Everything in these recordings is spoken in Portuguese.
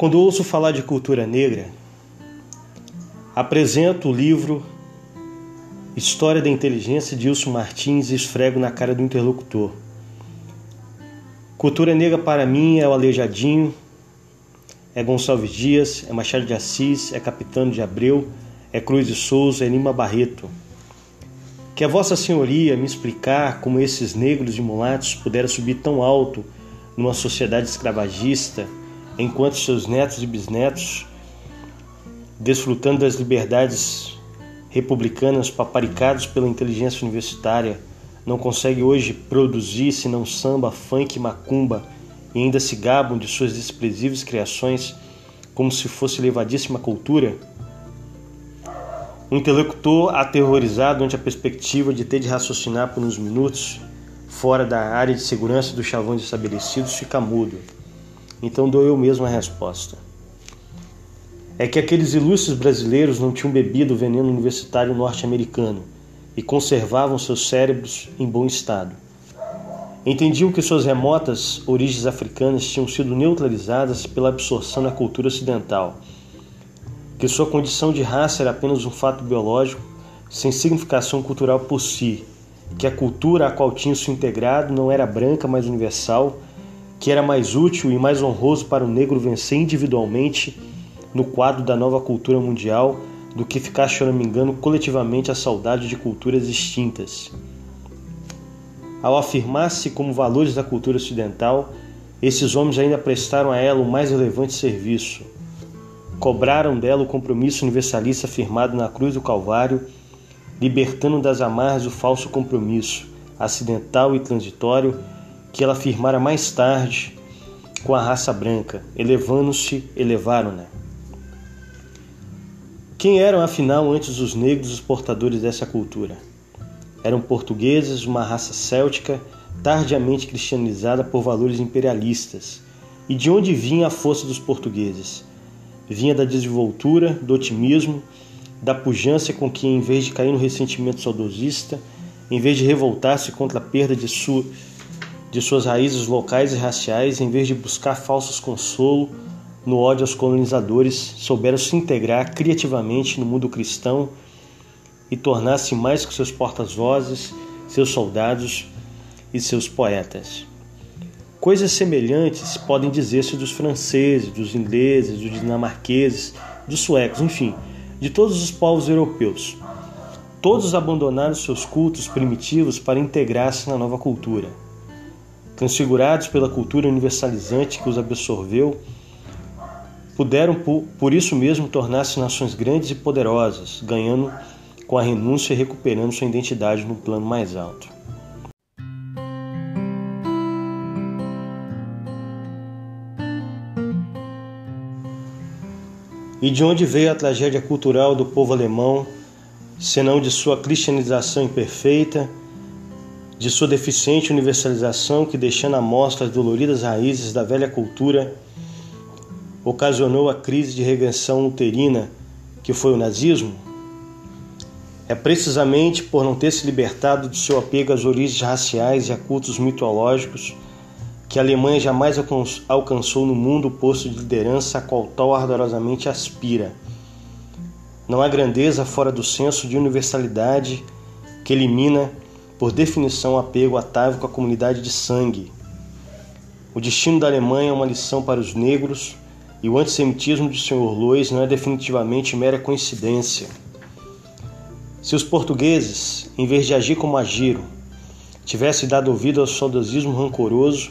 Quando ouço falar de cultura negra, apresento o livro História da Inteligência de Wilson Martins e esfrego na cara do interlocutor. Cultura negra para mim é o Aleijadinho, é Gonçalves Dias, é Machado de Assis, é Capitano de Abreu, é Cruz de Souza, é Lima Barreto. Que a Vossa Senhoria me explicar como esses negros e mulatos puderam subir tão alto numa sociedade escravagista, enquanto seus netos e bisnetos, desfrutando das liberdades republicanas paparicados pela inteligência universitária, não conseguem hoje produzir senão samba, funk e macumba e ainda se gabam de suas desprezíveis criações como se fosse elevadíssima cultura? O interlocutor, aterrorizado ante a perspectiva de ter de raciocinar por uns minutos fora da área de segurança dos chavões estabelecidos, fica mudo. Então dou eu mesmo a resposta. É que aqueles ilustres brasileiros não tinham bebido o veneno universitário norte-americano e conservavam seus cérebros em bom estado. Entendiam que suas remotas origens africanas tinham sido neutralizadas pela absorção na cultura ocidental que sua condição de raça era apenas um fato biológico sem significação cultural por si, que a cultura a qual tinha se integrado não era branca, mas universal, que era mais útil e mais honroso para o negro vencer individualmente no quadro da nova cultura mundial do que ficar choramingando coletivamente a saudade de culturas extintas. Ao afirmar-se como valores da cultura ocidental, esses homens ainda prestaram a ela o mais relevante serviço, cobraram dela o compromisso universalista firmado na cruz do Calvário, libertando das amarras o falso compromisso, acidental e transitório, que ela firmara mais tarde com a raça branca, elevando-se, elevaram-na. Quem eram afinal antes os negros os portadores dessa cultura? Eram portugueses, uma raça céltica, tardiamente cristianizada por valores imperialistas. E de onde vinha a força dos portugueses? vinha da desenvoltura, do otimismo, da pujança com que, em vez de cair no ressentimento saudosista, em vez de revoltar-se contra a perda de, su de suas raízes locais e raciais, em vez de buscar falsos consolo no ódio aos colonizadores, souberam se integrar criativamente no mundo cristão e tornar-se mais que seus portas-vozes, seus soldados e seus poetas. Coisas semelhantes podem dizer-se dos franceses, dos ingleses, dos dinamarqueses, dos suecos, enfim, de todos os povos europeus. Todos abandonaram seus cultos primitivos para integrar-se na nova cultura. Transfigurados pela cultura universalizante que os absorveu, puderam por isso mesmo tornar-se nações grandes e poderosas, ganhando com a renúncia e recuperando sua identidade no plano mais alto. E de onde veio a tragédia cultural do povo alemão, senão de sua cristianização imperfeita, de sua deficiente universalização que, deixando à mostra as doloridas raízes da velha cultura, ocasionou a crise de regressão uterina que foi o nazismo? É precisamente por não ter se libertado de seu apego às origens raciais e a cultos mitológicos que a Alemanha jamais alcançou no mundo o posto de liderança a qual tal ardorosamente aspira. Não há grandeza fora do senso de universalidade que elimina, por definição, apego atávico à comunidade de sangue. O destino da Alemanha é uma lição para os negros e o antissemitismo de Sr. Lois não é definitivamente mera coincidência. Se os portugueses, em vez de agir como agiram, tivessem dado ouvido ao saudosismo rancoroso,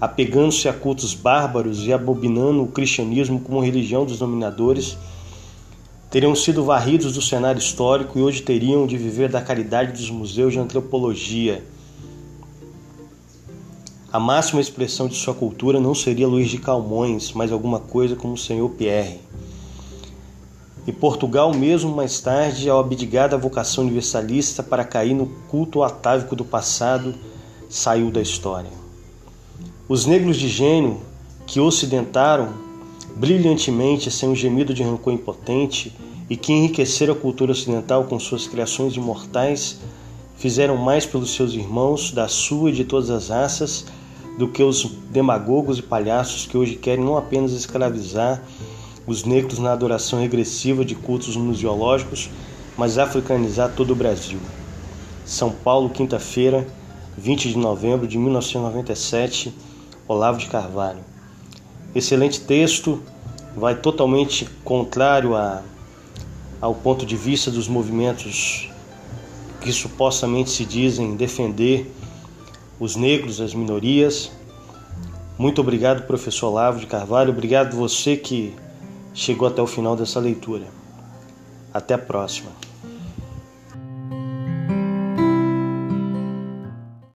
apegando-se a cultos bárbaros e abominando o cristianismo como religião dos dominadores, teriam sido varridos do cenário histórico e hoje teriam de viver da caridade dos museus de antropologia. A máxima expressão de sua cultura não seria Luís de Calmões, mas alguma coisa como o Senhor Pierre. E Portugal, mesmo mais tarde, ao abdicar da vocação universalista para cair no culto atávico do passado, saiu da história. Os negros de gênio que ocidentaram brilhantemente sem um gemido de rancor impotente e que enriqueceram a cultura ocidental com suas criações imortais, fizeram mais pelos seus irmãos, da sua e de todas as raças, do que os demagogos e palhaços que hoje querem não apenas escravizar os negros na adoração regressiva de cultos museológicos, mas africanizar todo o Brasil. São Paulo, quinta-feira, 20 de novembro de 1997, Olavo de Carvalho. Excelente texto, vai totalmente contrário a, ao ponto de vista dos movimentos que supostamente se dizem defender os negros, as minorias. Muito obrigado, professor Olavo de Carvalho. Obrigado você que chegou até o final dessa leitura. Até a próxima.